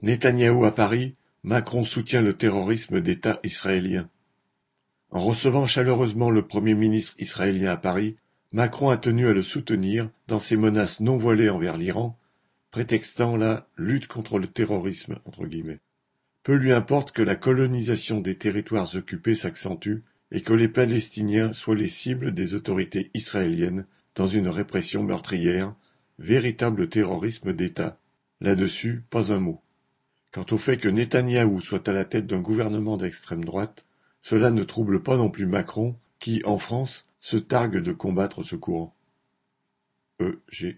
Netanyahou à Paris, Macron soutient le terrorisme d'État israélien. En recevant chaleureusement le Premier ministre israélien à Paris, Macron a tenu à le soutenir dans ses menaces non voilées envers l'Iran, prétextant la lutte contre le terrorisme. Entre guillemets. Peu lui importe que la colonisation des territoires occupés s'accentue et que les Palestiniens soient les cibles des autorités israéliennes dans une répression meurtrière, véritable terrorisme d'État. Là-dessus, pas un mot. Quant au fait que Netanyahou soit à la tête d'un gouvernement d'extrême droite, cela ne trouble pas non plus Macron, qui, en France, se targue de combattre ce courant. E. G.